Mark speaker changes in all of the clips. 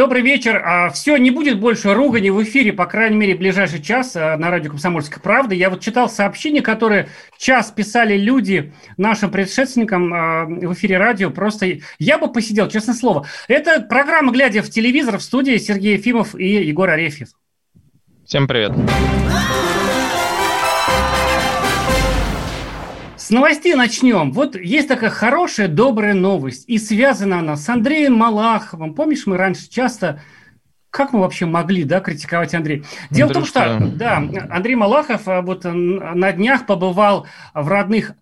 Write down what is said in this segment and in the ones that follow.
Speaker 1: Добрый вечер. А, Все, не будет больше ругани в эфире, по крайней мере, ближайший час а, на радио «Комсомольская правда». Я вот читал сообщения, которые час писали люди нашим предшественникам а, в эфире радио. Просто я бы посидел, честное слово. Это программа «Глядя в телевизор» в студии Сергей Ефимов и Егор Арефьев.
Speaker 2: Всем привет.
Speaker 1: С новостей начнем. Вот есть такая хорошая, добрая новость. И связана она с Андреем Малаховым. Помнишь, мы раньше часто... Как мы вообще могли, да, критиковать Андрея? Дело в том, что, да, Андрей Малахов а, вот н- на днях побывал в родных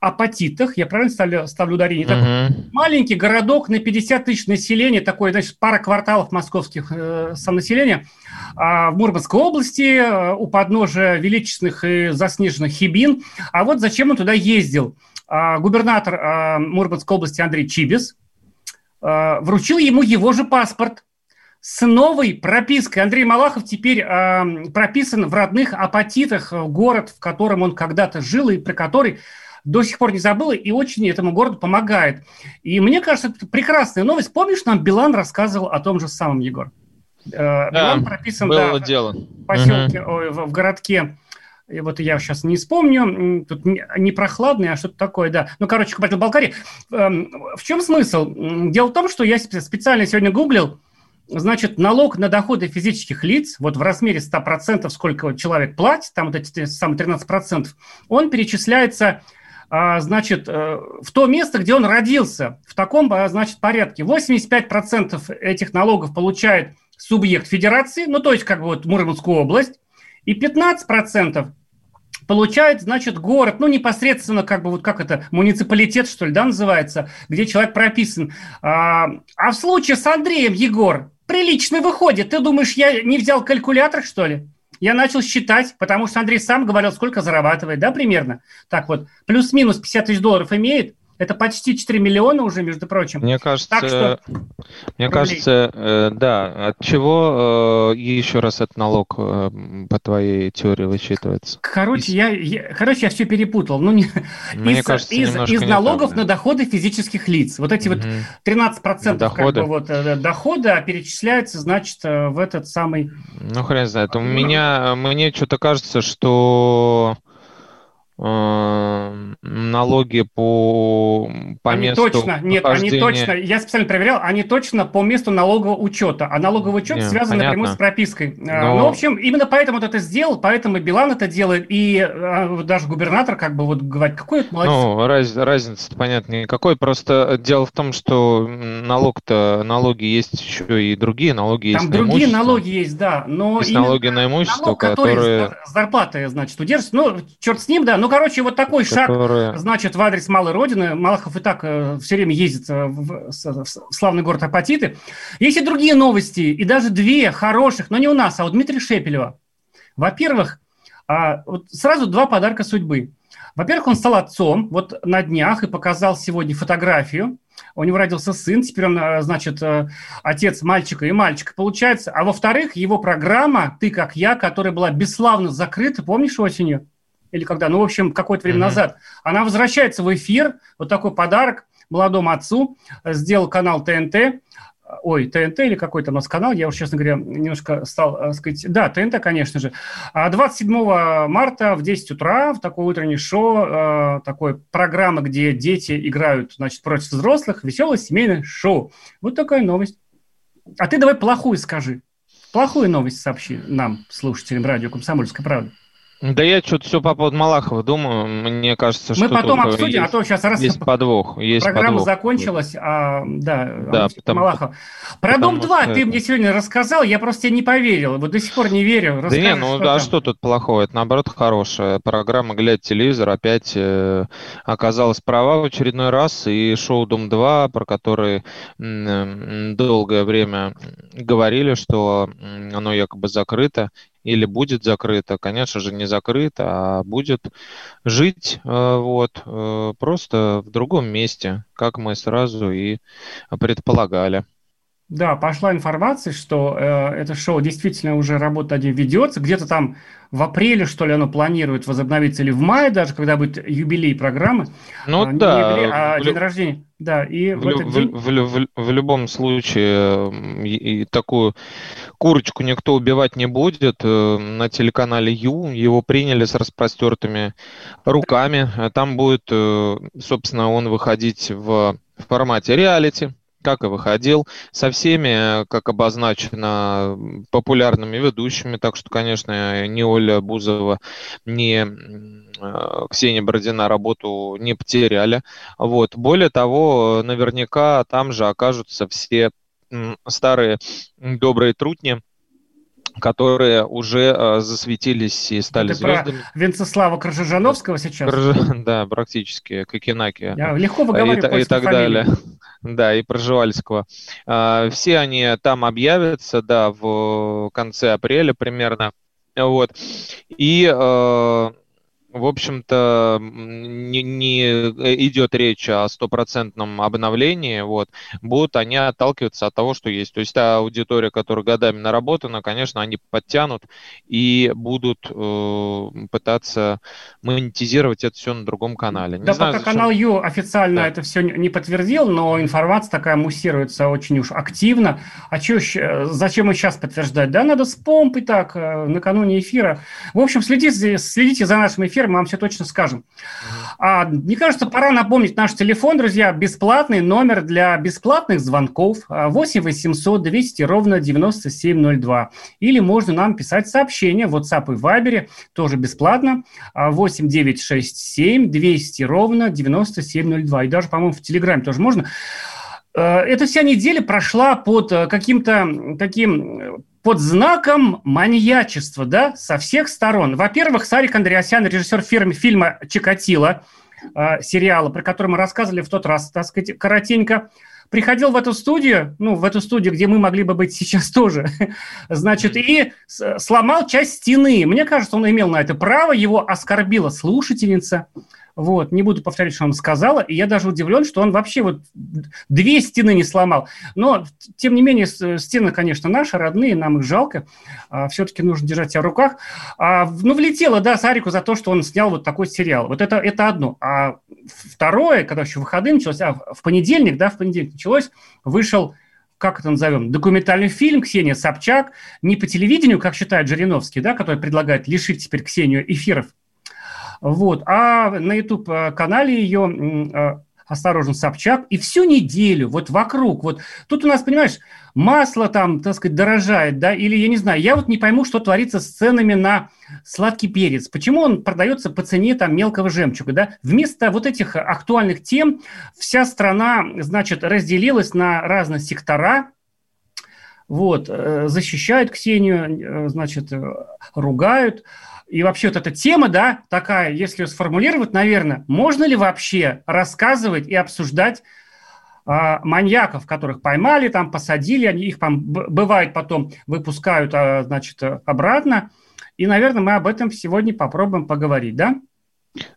Speaker 1: апатитах, я правильно ставлю, ставлю ударение? Такой
Speaker 2: Мгм.
Speaker 1: маленький городок на 50 тысяч населения, такой, значит, пара кварталов московских э, самонаселения, а, в Мурманской области, э, у подножия величественных и заснеженных Хибин. А вот зачем он туда ездил? А, губернатор а, Мурманской области Андрей Чибис а, вручил ему его же паспорт с новой пропиской. Андрей Малахов теперь а, прописан в родных апатитах, э, город, в котором он когда-то жил и про который до сих пор не забыл и очень этому городу помогает. И мне кажется, это прекрасная новость. Помнишь, нам Билан рассказывал о том же самом, Егор? Э, Билан прописан да,
Speaker 2: было
Speaker 1: в
Speaker 2: дело.
Speaker 1: поселке, ой, в, в городке. И вот я сейчас не вспомню, тут не, прохладный, а что-то такое, да. Ну, короче, Кабардино-Балкарии. Эм, В чем смысл? Дело в том, что я спе- специально сегодня гуглил, значит, налог на доходы физических лиц, вот в размере 100%, сколько человек платит, там вот эти самые 13%, он перечисляется, а, значит, э, в то место, где он родился, в таком, а, значит, порядке. 85% этих налогов получает субъект федерации, ну, то есть, как бы вот Мурманскую область, и 15% получает, значит, город, ну, непосредственно, как бы, вот как это, муниципалитет, что ли, да, называется, где человек прописан. А, а в случае с Андреем, Егор, прилично выходит. Ты думаешь, я не взял калькулятор, что ли? Я начал считать, потому что Андрей сам говорил, сколько зарабатывает, да, примерно? Так вот, плюс-минус 50 тысяч долларов имеет. Это почти 4 миллиона уже, между прочим.
Speaker 2: Мне кажется,
Speaker 1: Так что
Speaker 2: мне
Speaker 1: рублей.
Speaker 2: кажется, э, да. От чего э, еще раз этот налог э, по твоей теории высчитывается?
Speaker 1: Короче, я, я- короче, я все перепутал. Ну, не,
Speaker 2: Мне
Speaker 1: из,
Speaker 2: кажется,
Speaker 1: из, из налогов на доходы физических лиц. Вот эти вот
Speaker 2: Мгм.
Speaker 1: 13%
Speaker 2: Доходы.
Speaker 1: Как бы, вот, дохода перечисляются, значит, в этот самый...
Speaker 2: Ну, хрен знает. У меня, мне что-то кажется, что налоги по, по
Speaker 1: они
Speaker 2: месту
Speaker 1: точно, нет, они точно, я специально проверял, они точно по месту налогового учета. А налоговый учет
Speaker 2: Не,
Speaker 1: связан напрямую
Speaker 2: понятно.
Speaker 1: с пропиской. А,
Speaker 2: Но-
Speaker 1: Ну, в общем, именно поэтому вот это сделал, поэтому Билан это делает, и вот даже губернатор как бы вот говорит, какой это молодец.
Speaker 2: Ну, раз, разница понятно никакой. Просто дело в том, что налог-то, налоги есть еще и другие налоги есть
Speaker 1: Там
Speaker 2: на
Speaker 1: другие
Speaker 2: имущество.
Speaker 1: налоги есть, да, но
Speaker 2: Есть налоги на имущество,
Speaker 1: налог,
Speaker 2: которые,
Speaker 1: с зарплаты, значит, удерживается. Ну, черт с ним, да. Ну, короче, вот такой шаг,
Speaker 2: которые...
Speaker 1: значит, в адрес малой родины. Малахов и так все время ездит э, в, в в славный город Апатиты. Есть и другие новости, и даже две хороших, но не у нас, а у Дмитрия Шепелева. Во-первых, а, вот сразу два подарка судьбы. Во-первых, он стал отцом вот на днях и показал сегодня фотографию. У него родился сын, теперь он, э, значит, э, отец мальчика и мальчика получается. А во-вторых, его программа «Ты как я», которая была бесславно закрыта, помнишь осенью? Или когда? Ну, в общем, какое-то время
Speaker 2: Мгм.
Speaker 1: назад. Она возвращается в эфир. Вот такой подарок молодому отцу. Э, Сделал канал ТНТ. Ой, ТНТ или какой-то у нас канал, я уже, честно говоря, немножко стал э, сказать... Да, ТНТ, конечно же. А 27 марта в 10 утра в такое утреннее шоу, э, такой программа, где дети играют, значит, против взрослых, веселое семейное шоу. Вот такая новость. А ты давай плохую скажи. Плохую новость сообщи нам, слушателям радио «Комсомольская правда».
Speaker 2: Да я что-то все по поводу Малахова думаю. Мне кажется,
Speaker 1: Мы
Speaker 2: что
Speaker 1: потом
Speaker 2: тут
Speaker 1: обсудим,
Speaker 2: есть,
Speaker 1: а то сейчас раз
Speaker 2: есть подвох. Есть
Speaker 1: программа
Speaker 2: подвох.
Speaker 1: закончилась, а, да,
Speaker 2: Да,
Speaker 1: Алексей
Speaker 2: потому-
Speaker 1: Малахов. Про
Speaker 2: потому
Speaker 1: Дом-2
Speaker 2: что
Speaker 1: ты мне сегодня рассказал, я просто тебе не поверил, вот до сих пор не верю.
Speaker 2: Да не,
Speaker 1: Расскажи,
Speaker 2: ну
Speaker 1: что
Speaker 2: а
Speaker 1: там.
Speaker 2: что тут плохого? Это наоборот хорошая программа «Глядь телевизор» опять э, оказалась права в очередной раз. И шоу «Дом-2», про который м, м, долгое время говорили, что оно якобы закрыто или будет закрыто, конечно же, не закрыто, а будет жить э, вот э, просто в другом месте, как мы сразу и предполагали.
Speaker 1: Да, пошла информация, что э, это шоу действительно уже работа ним ведется. Где-то там в апреле, что ли, оно планирует возобновиться, или в мае даже, когда будет юбилей программы.
Speaker 2: Ну
Speaker 1: А, не
Speaker 2: да,
Speaker 1: юбилей, а
Speaker 2: в
Speaker 1: день
Speaker 2: лю-
Speaker 1: рождения. Да, и в,
Speaker 2: В,
Speaker 1: этот день...
Speaker 2: в в в любом случае и, и такую курочку никто убивать не будет. Э, На телеканале Ю его приняли с распростертыми руками. А Там будет, э, собственно, он выходить в формате реалити, как и выходил, со всеми, э, как обозначено, популярными ведущими. Так что, конечно, ни Оля Бузова, ни э, Ксения Бородина работу не потеряли. Вот. Более того, наверняка там же окажутся все старые добрые трутни, которые уже э, засветились и стали
Speaker 1: Это про
Speaker 2: звездами.
Speaker 1: Венцеслава Крыжижановского сейчас.
Speaker 2: Крж- Да, практически, Кокенаки.
Speaker 1: Я легко
Speaker 2: и,
Speaker 1: выговариваю
Speaker 2: и
Speaker 1: польские
Speaker 2: так
Speaker 1: фамилии.
Speaker 2: далее. Да, и Проживальского. А, Все они там объявятся, да, в конце апреля примерно. Вот. И, э, в общем-то, не, не идет речь о стопроцентном обновлении. Вот. Будут они отталкиваться от того, что есть. То есть та аудитория, которая годами наработана, конечно, они подтянут и будут э, пытаться монетизировать это все на другом канале. Не
Speaker 1: Да,
Speaker 2: знаю,
Speaker 1: пока
Speaker 2: зачем-
Speaker 1: канал Ю официально
Speaker 2: Да.
Speaker 1: это все не подтвердил, но информация такая муссируется очень уж активно. А чё, щ- зачем и сейчас подтверждать? Да, надо с помпой так, э, накануне эфира. В общем, следите, следите за нашим эфиром, мы вам все точно скажем. А, мне кажется, пора напомнить наш телефон, друзья, бесплатный номер для бесплатных звонков а, 8 800 200 ровно 9702. Или можно нам писать сообщения в WhatsApp и Viber, тоже бесплатно, а, 8 967 200 ровно 9702. И даже, по-моему, в Телеграме тоже можно. Э, Эта вся неделя прошла под э, каким-то таким э, под знаком маньячества, да, со всех сторон. Во-первых, Сарик Андреасян, режиссер фирмы, фильма «Чикатило», э, сериала, про который мы рассказывали в тот раз, так сказать, коротенько, приходил в эту студию, ну, в эту студию, где мы могли бы быть сейчас тоже, значит, и сломал часть стены. Мне кажется, он имел на это право, его оскорбила слушательница, вот, не буду повторять, что он сказала, и я даже удивлен, что он вообще вот две стены не сломал. Но, тем не менее, стены, конечно, наши, родные, нам их жалко, все-таки нужно держать себя в руках. А, ну, влетело, да, Сарику за то, что он снял вот такой сериал. Вот это, это одно. А второе, когда еще выходные началось, а в понедельник, да, в понедельник началось, вышел как это назовем, документальный фильм Ксения Собчак, не по телевидению, как считает Жириновский, да, который предлагает лишить теперь Ксению эфиров, вот, а на YouTube-канале ее м, э, «Осторожно, Собчак», и всю неделю вот вокруг, вот тут у нас, понимаешь, масло там, так сказать, дорожает, да, или я не знаю, я вот не пойму, что творится с ценами на сладкий перец, почему он продается по цене там мелкого жемчуга, да, вместо вот этих актуальных тем вся страна, значит, разделилась на разные сектора, вот, э, защищают Ксению, э, значит, э, ругают, и вообще вот эта тема, да, такая, если ее сформулировать, наверное, можно ли вообще рассказывать и обсуждать а, маньяков, которых поймали, там посадили, они их там, бывает потом выпускают, а, значит, обратно. И, наверное, мы об этом сегодня попробуем поговорить, да?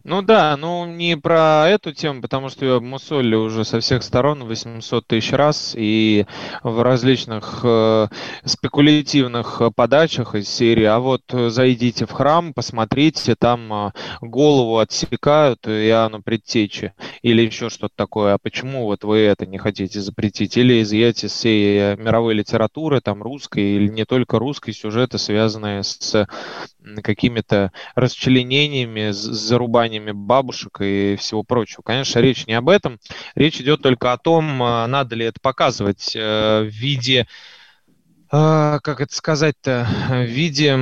Speaker 2: Ну да, ну не про эту тему, потому что ее обмусолили уже со всех сторон 800 тысяч раз и в различных э, спекулятивных э, подачах из серии. А вот э, зайдите в храм, посмотрите, там э, голову отсекают Иоанну Предтечи или еще что-то такое. А почему вот вы это не хотите запретить? Или изъять из всей э, мировой литературы, там русской или не только русской, сюжеты, связанные с какими-то расчленениями, с зарубаниями бабушек и всего прочего. Конечно, речь не об этом. Речь идет только о том, а, надо ли это показывать э, в виде, а, как это сказать-то, в виде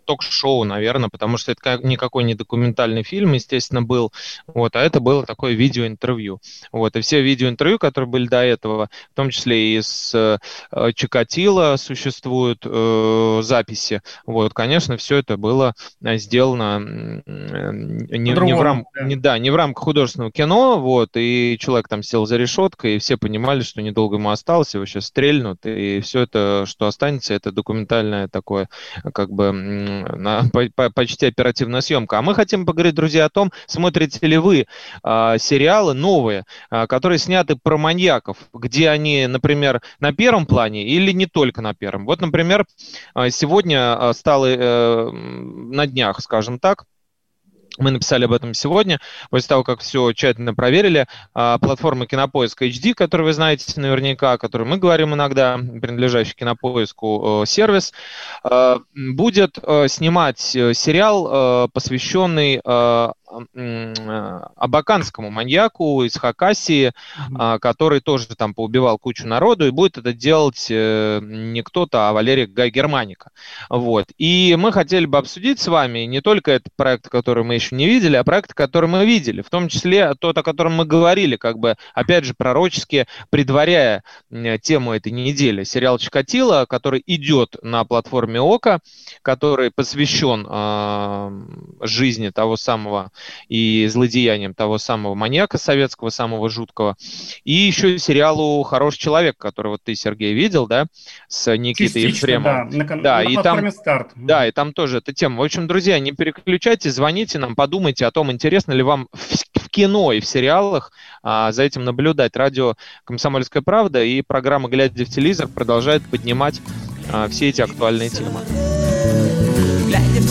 Speaker 2: ток-шоу, наверное, потому что это никакой не документальный фильм, естественно, был, вот, а это было такое видеоинтервью. Вот, и все видеоинтервью, которые были до этого, в том числе и с э, Чикатило существуют э, записи, вот, конечно, все это было сделано не, не, в рам... да. Не, да, не в рамках художественного кино, вот, и человек там сел за решеткой, и все понимали, что недолго ему осталось, его сейчас стрельнут, и все это, что останется, это документальное такое, как бы, на, по, почти оперативная съемка. А мы хотим поговорить, друзья, о том, смотрите ли вы а, сериалы новые, а, которые сняты про маньяков, где они, например, на первом плане или не только на первом. Вот, например, а, сегодня стало э, на днях, скажем так, мы написали об этом сегодня, после того, как все тщательно проверили. А, платформа Кинопоиск HD, которую вы знаете наверняка, о которой мы говорим иногда, принадлежащий Кинопоиску э, сервис, э, будет э, снимать сериал, посвященный абаканскому маньяку из Хакасии, mm-hmm. который тоже там поубивал кучу народу, и будет это делать не кто-то, а Валерий Гай Германика. Вот. И мы хотели бы обсудить с вами не только этот проект, который мы еще не видели, а проекты, которые мы видели, в том числе тот, о котором мы говорили, как бы, опять же, пророчески предваряя тему этой недели. Сериал «Чикатило», который идет на платформе ОКО, который посвящен э, жизни того самого и злодеяниям того самого маньяка советского, самого жуткого, и еще сериалу «Хороший человек», который вот ты, Сергей, видел, да, с Никитой
Speaker 1: Частично,
Speaker 2: Ефремовым.
Speaker 1: Да, на, да, на и
Speaker 2: там,
Speaker 1: «Старт».
Speaker 2: Да, и там тоже эта тема. В общем, друзья, не переключайтесь, звоните нам, подумайте о том, интересно ли вам в, в кино и в сериалах а, за этим наблюдать. Радио «Комсомольская правда» и программа «Глядя в телевизор» продолжает поднимать а, все эти актуальные темы. Глядя в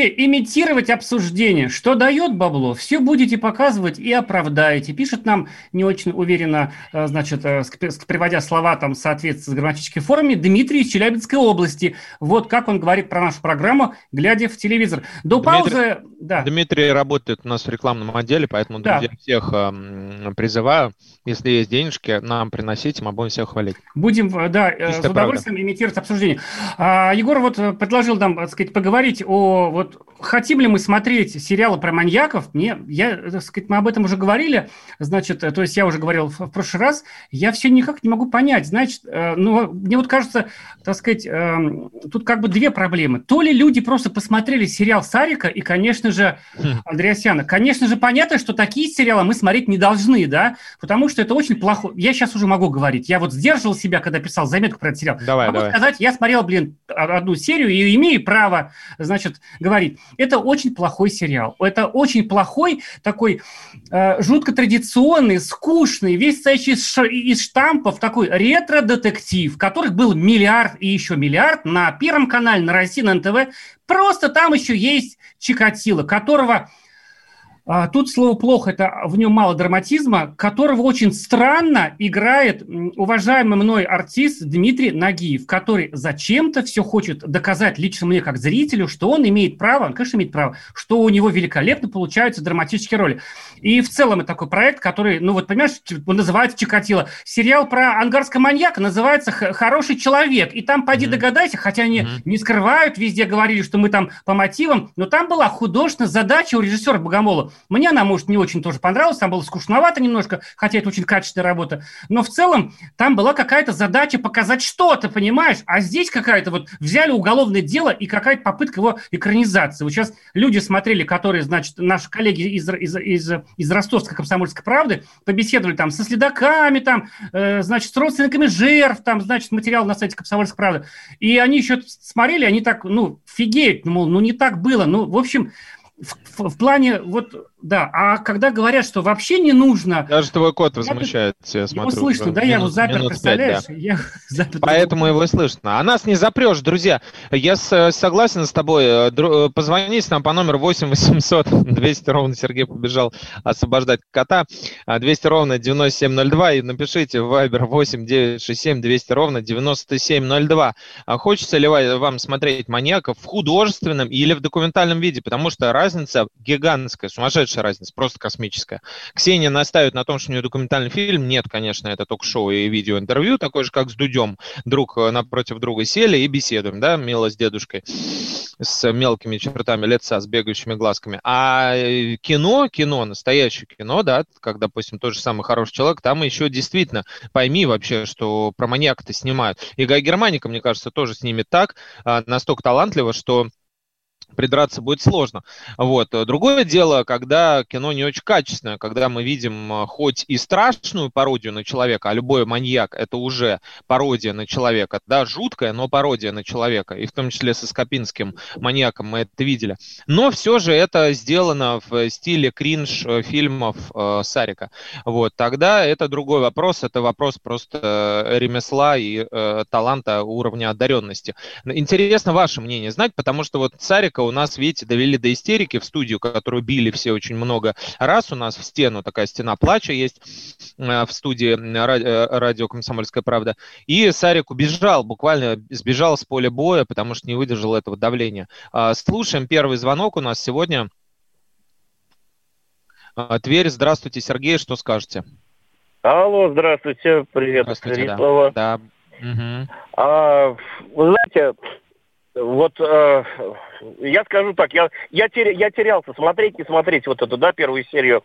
Speaker 1: Будете имитировать обсуждение. Что дает бабло, все будете показывать и оправдаете. Пишет нам не очень уверенно, э, значит, э, приводя слова там в соответствии с грамматической формой, Дмитрий из Челябинской области. Вот как он говорит про нашу программу, глядя в телевизор. До
Speaker 2: Дмитрий-
Speaker 1: паузы... Да.
Speaker 2: Дмитрий работает у нас в рекламном отделе, поэтому,
Speaker 1: Да.
Speaker 2: друзья, всех эм, призываю, если есть денежки, нам приносите, мы будем всех хвалить.
Speaker 1: Будем, э, да, э,
Speaker 2: Чистая
Speaker 1: с удовольствием имитировать обсуждение. А, Егор вот э, предложил нам, так сказать, поговорить о вот хотим ли мы смотреть сериалы про маньяков. Мне, я, так сказать, мы об этом уже говорили, значит, э, то есть я уже говорил в, в прошлый раз, я все никак не могу понять, значит, э, ну, мне вот кажется, так сказать, э, тут как бы две проблемы. То ли люди просто посмотрели сериал Сарика и, конечно же, Андреасяна. Конечно же, понятно, что такие сериалы мы смотреть не должны, да, потому что это очень плохо. Я сейчас уже могу говорить. Я вот сдерживал себя, когда писал заметку про этот сериал.
Speaker 2: Давай,
Speaker 1: могу
Speaker 2: давай.
Speaker 1: сказать, я смотрел, блин, одну серию и имею право, значит, говорить. Это очень плохой сериал. Это очень плохой, такой э, жутко традиционный, скучный, весь состоящий из, из штампов, такой ретро-детектив, которых был миллиард и еще миллиард на Первом канале, на России, на НТВ. Просто там еще есть Чикатило, которого Тут слово плохо, это в нем мало драматизма, которого очень странно играет уважаемый мной артист Дмитрий Нагиев, который зачем-то все хочет доказать лично мне как зрителю, что он имеет право, он, конечно, имеет право, что у него великолепно получаются драматические роли. И в целом это такой проект, который, ну вот понимаешь, он называется Чикатило. Сериал про ангарского маньяка называется «Х- «Хороший человек». И там, поди
Speaker 2: Мгм.
Speaker 1: догадайся, хотя они
Speaker 2: Мгм.
Speaker 1: не скрывают, везде говорили, что мы там по мотивам, но там была художественная задача у режиссера Богомолова Мне она, может, не очень тоже понравилась, там было скучновато немножко, хотя это очень качественная работа. Но в целом там была какая-то задача показать что-то, понимаешь? А здесь какая-то вот взяли уголовное дело и какая-то попытка его экранизации. Вот сейчас люди смотрели, которые, значит, наши коллеги из, из, из, из Ростовской комсомольской правды побеседовали там со следаками, там, э, значит, с родственниками жертв, там, значит, материал на сайте комсомольской правды. И они еще смотрели, они так, ну, фигеют, мол, ну, не так было. Ну, в общем, в, в плане, вот, да, а когда говорят, что вообще не нужно...
Speaker 2: Даже твой кот возмущается, я
Speaker 1: Его
Speaker 2: смотрю.
Speaker 1: слышно,
Speaker 2: уже
Speaker 1: да, я его
Speaker 2: минут-
Speaker 1: запер,
Speaker 2: минут
Speaker 1: представляешь?
Speaker 2: да.
Speaker 1: Я запер.
Speaker 2: Поэтому его слышно. А нас не запрешь, друзья. Я с- согласен с тобой. Э, дру- э, Позвоните нам по номеру 8 800 200 ровно Сергей побежал освобождать кота. А, 200 ровно 9702 и напишите в Viber 8 967 200 ровно 9702. А хочется ли ва- вам смотреть маньяков в художественном или в документальном виде? Потому что разница гигантская, сумасшедшая разница, просто космическая. Ксения настаивает на том, что у нее документальный фильм. Нет, конечно, это ток-шоу и видеоинтервью, такое же, как с Дудем. Друг э, напротив друга сели и беседуем, да, мило с дедушкой, с мелкими чертами лица, с бегающими глазками. А э, кино, кино, настоящее кино, да, как, допустим, тот же самый хороший человек, там еще действительно пойми вообще, что про маньяка-то снимают. И Гай Германика, мне кажется, тоже снимет так, а, настолько талантливо, что придраться будет сложно. Вот. Другое дело, когда кино не очень качественное, когда мы видим э, хоть и страшную пародию на человека, а любой маньяк это уже пародия на человека, да, жуткая, но пародия на человека, и в том числе со Скопинским маньяком мы это видели. Но все же это сделано в стиле кринж э, фильмов э, Сарика. Вот. Тогда это другой вопрос, это вопрос просто э, ремесла и э, таланта уровня одаренности. Интересно ваше мнение знать, потому что вот Царика у нас, видите, довели до истерики в студию, которую били все очень много раз. У нас в стену такая стена плача есть э, в студии э, радио «Комсомольская правда». И Сарик убежал, буквально сбежал с поля боя, потому что не выдержал этого давления. А, Слушаем первый звонок у нас сегодня. А, Тверь, здравствуйте, Сергей, что скажете?
Speaker 3: Алло, здравствуйте, привет,
Speaker 2: Здравствуйте, да. Да. Мгм.
Speaker 3: А, вы знаете, вот э, я скажу так, я, я, теря- я терялся, смотреть, не смотреть вот эту, да, первую серию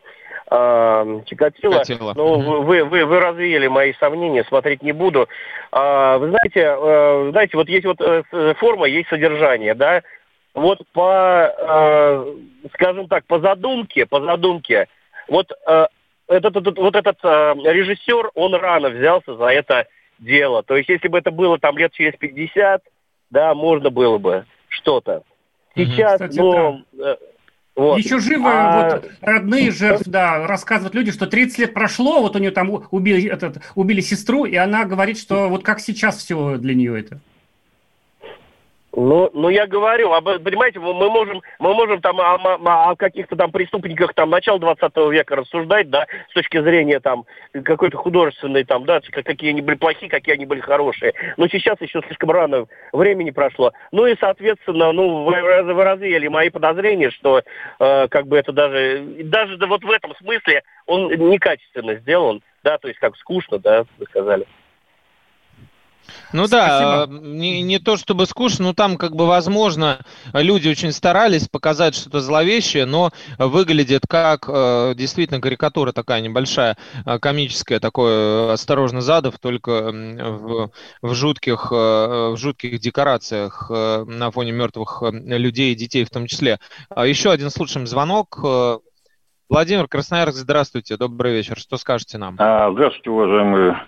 Speaker 3: э. Чикатило, Ну,
Speaker 2: мгм.
Speaker 3: вы, вы, вы развеяли мои сомнения, смотреть не буду. А, вы знаете, э, знаете, вот есть вот э, с- форма, есть содержание, да. Вот по, э, скажем так, по задумке, по задумке, вот э, этот, этот, вот этот э, режиссер, он рано взялся за это дело. То есть, если бы это было там лет через 50, да, можно было бы что-то. Сейчас,
Speaker 1: Кстати,
Speaker 3: ну, э, вот.
Speaker 1: Еще живы
Speaker 3: А-
Speaker 1: вот родные жертв, да, рассказывают люди, что 30 лет прошло, вот у нее там убили, этот, убили сестру, и она говорит, что вот как сейчас все для нее это.
Speaker 3: Ну, ну я говорю, об, понимаете, мы можем, мы можем там о, о- о каких-то там преступниках там начала 20 века рассуждать, да, с точки зрения там какой-то художественной там, да, как- какие они были плохие, какие они были хорошие. Но сейчас еще слишком рано времени прошло. Ну и, соответственно, ну, вы, вы развеяли мои подозрения, что э, как бы это даже, даже да вот в этом смысле он некачественно сделан, да, то есть как скучно, да, вы сказали.
Speaker 2: Ну да,
Speaker 1: Спасибо.
Speaker 2: э, не, не то чтобы скучно, но там как бы возможно люди очень старались показать что-то зловещее, но выглядит как э, действительно карикатура такая небольшая, э, комическая, такое э, осторожно задов, только в, в жутких в жутких декорациях на фоне мертвых людей и детей в том числе. А Еще один слушаем звонок. Владимир Красноярск, здравствуйте, добрый вечер. Что скажете нам?
Speaker 4: А, Здравствуйте, уважаемые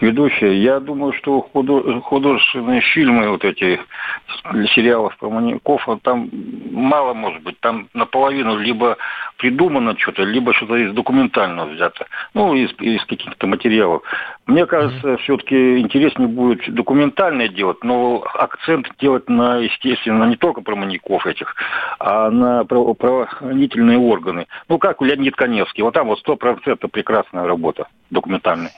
Speaker 4: ведущие. Я думаю, что худо- художественные фильмы, вот эти с- сериалов про маньяков, а там мало может быть. Там наполовину либо придумано что-то, либо что-то из документального взято. Ну, из, из каких-то материалов. Мне кажется, все-таки интереснее будет документальное делать, но акцент делать на, естественно, не только про маньяков этих, а на право- правоохранительные органы. Ну, как Леонид Коневский. Вот там вот сто процентов прекрасная работа документальная.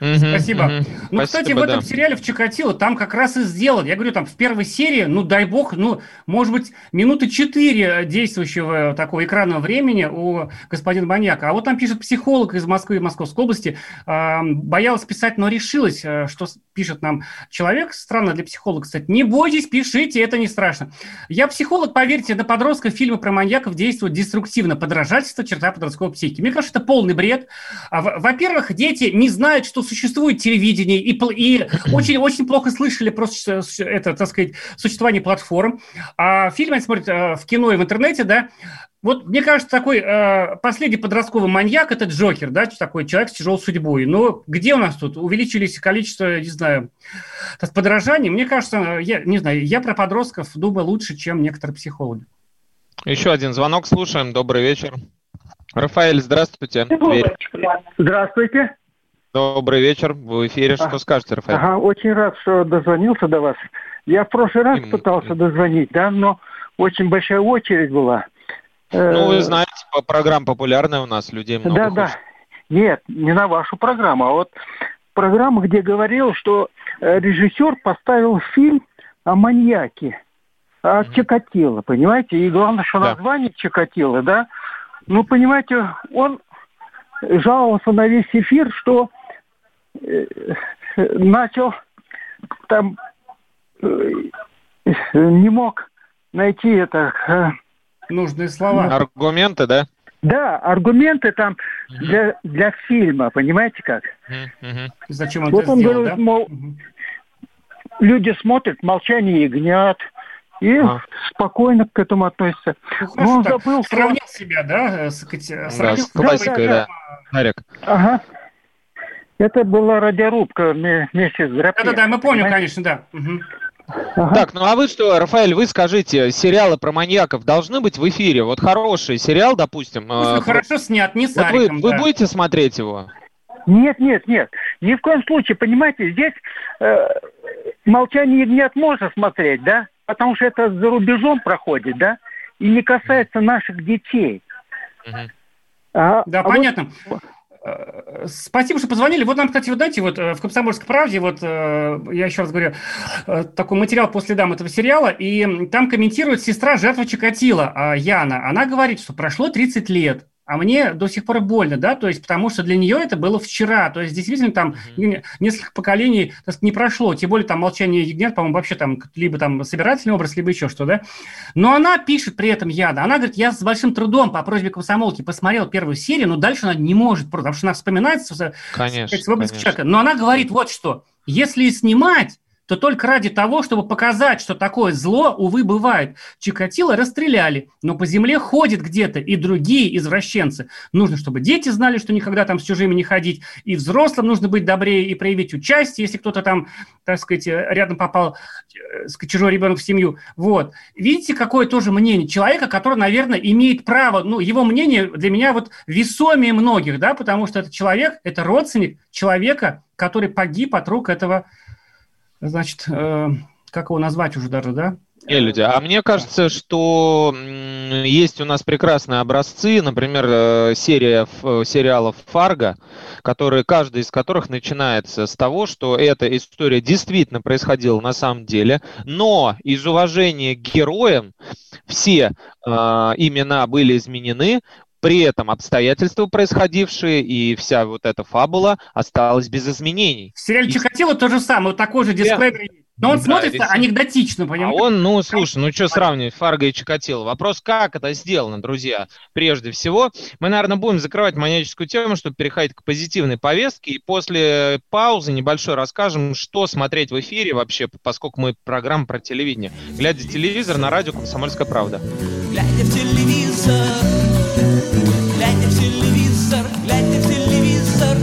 Speaker 2: Мгм,
Speaker 1: Спасибо.
Speaker 2: мгм.
Speaker 1: Ну, кстати,
Speaker 2: Спасибо,
Speaker 1: в этом
Speaker 2: да.
Speaker 1: сериале в Чикатило там как раз и сделан. Я говорю, там в первой серии, ну, дай бог, ну, может быть, минуты четыре действующего такого экранного времени у господина маньяка. А вот там пишет психолог из Москвы и Московской области, а, боялась писать, но решилась, а, что пишет нам человек. Странно для психолога, кстати. Не бойтесь, пишите, это не страшно. Я психолог, поверьте, на подростков фильмы про маньяков действуют деструктивно. Подражательство – черта подростковой психики. Мне кажется, это полный бред. А, во- Во-первых, дети не знают, что существует телевидение, и, пл- и очень-очень плохо слышали просто это, так сказать, существование платформ. А фильм они смотрят э, в кино и в интернете, да. Вот, мне кажется, такой э, последний подростковый маньяк – это Джокер, да, такой человек с тяжелой судьбой. Но где у нас тут увеличились количество, не знаю, подражаний? Мне кажется, я не знаю, я про подростков думаю лучше, чем некоторые психологи.
Speaker 2: Еще один звонок слушаем. Добрый вечер. Рафаэль, здравствуйте. Дверь.
Speaker 5: Здравствуйте.
Speaker 2: Добрый вечер. В эфире. Что
Speaker 5: А,
Speaker 2: скажете, Рафаэль?
Speaker 5: Ага, очень рад, что дозвонился до вас. Я в прошлый раз
Speaker 2: М,
Speaker 5: пытался дозвонить, да, но очень большая очередь была. Э,
Speaker 2: Ну, вы знаете, программа популярная у нас, людей много
Speaker 5: Да, да.
Speaker 2: хочет.
Speaker 5: Нет, не на вашу программу, а вот программа, где говорил, что э, режиссер поставил фильм о маньяке, о Чикатило, понимаете? И главное, что
Speaker 2: Да.
Speaker 5: название Чикатило, да? Ну, понимаете, он жаловался на весь эфир, что э, начал там э, не мог найти это э,
Speaker 1: Нужные слова.
Speaker 2: Аргументы, да?
Speaker 5: да, аргументы там для, для фильма, понимаете как?
Speaker 1: Зачем он
Speaker 5: Вот
Speaker 1: это
Speaker 5: он
Speaker 1: сделал,
Speaker 5: говорит,
Speaker 1: да?
Speaker 5: мол, люди смотрят «Молчание ягнят» и
Speaker 2: А.
Speaker 5: спокойно к этому относятся.
Speaker 1: Ну,
Speaker 5: Но
Speaker 1: хорошо
Speaker 5: он забыл,
Speaker 1: Сравнил себя, да, э, с, Кати-
Speaker 2: Да, с классикой,
Speaker 5: да,
Speaker 2: да. Нарик.
Speaker 5: Ага. Это была радиорубка вме- вместе с.
Speaker 1: Да-да-да, мы помним,
Speaker 5: понимаете?
Speaker 1: конечно, да.
Speaker 5: Ага.
Speaker 2: Так, ну а вы что, Рафаэль, вы скажите, сериалы про маньяков должны быть в эфире? Вот хороший сериал, допустим. Э,
Speaker 1: хорошо снят, не с
Speaker 2: Вот вы,
Speaker 1: Ариком,
Speaker 2: вы
Speaker 1: да.
Speaker 2: будете смотреть его?
Speaker 5: Нет, нет, нет. Ни в коем случае, понимаете, здесь э, «Молчание ягнят» можно смотреть, да? Потому что это за рубежом проходит, да? И не касается наших детей.
Speaker 2: Мгм.
Speaker 5: А-
Speaker 1: Да,
Speaker 5: а вот-
Speaker 1: понятно. Э, Спасибо, что позвонили. Вот нам, кстати, вы знаете, вот э, в «Комсомольской правде», вот э, я еще раз говорю, э, такой материал по следам этого сериала, и там комментирует сестра жертвы Чикатила, Яна. Она говорит, что прошло 30 лет, а мне до сих пор больно, да, то есть потому что для нее это было вчера, то есть действительно там не- несколько поколений сказать, не прошло, тем более там «Молчание ягнят», по-моему, вообще там либо там собирательный образ, либо еще что, да. Но она пишет при этом Яна, она говорит, я с большим трудом по просьбе комсомолки посмотрел первую серию, но дальше она не может, потому что она вспоминает с- с-
Speaker 2: Конечно,
Speaker 1: свой близкий
Speaker 2: конечно.
Speaker 1: человек. Но она говорит вот что, если снимать, то только ради того, чтобы показать, что такое зло, увы, бывает. Чикатило расстреляли, но по земле ходят где-то и другие извращенцы. Нужно, чтобы дети знали, что никогда там с чужими не ходить, и взрослым нужно быть добрее и проявить участие, если кто-то там, так сказать, рядом попал э, сказать, чужой ребенок в семью. Вот. Видите, какое тоже мнение человека, который, наверное, имеет право, ну, его мнение для меня вот весомее многих, да, потому что это человек, это родственник человека, который погиб от рук этого, значит, э, как его назвать уже даже, да?
Speaker 2: Не, люди. А мне кажется, что есть у нас прекрасные образцы, например, э, серия э, сериалов «Фарго», которые, каждый из которых начинается с того, что эта история действительно происходила на самом деле, но из уважения к героям все э, имена были изменены, при этом обстоятельства происходившие и вся вот эта фабула осталась без изменений.
Speaker 1: В сериале
Speaker 2: И-
Speaker 1: Чикатило то же самое, вот такой же дисклеймер. Но он
Speaker 2: Да,
Speaker 1: смотрится
Speaker 2: рисует.
Speaker 1: анекдотично,
Speaker 2: А
Speaker 1: понимаете?
Speaker 2: он, ну, слушай, ну что сравнивать Фарго и Чикатило? Вопрос, как это сделано, друзья? Прежде всего, мы, наверное, будем закрывать маньяческую тему, чтобы переходить к позитивной повестке, и после паузы небольшой расскажем, что смотреть в эфире вообще, поскольку мы программа про телевидение. Глядя телевизор на радио «Комсомольская правда».
Speaker 6: Глядя в телевизор, глядя в телевизор, глядя в телевизор.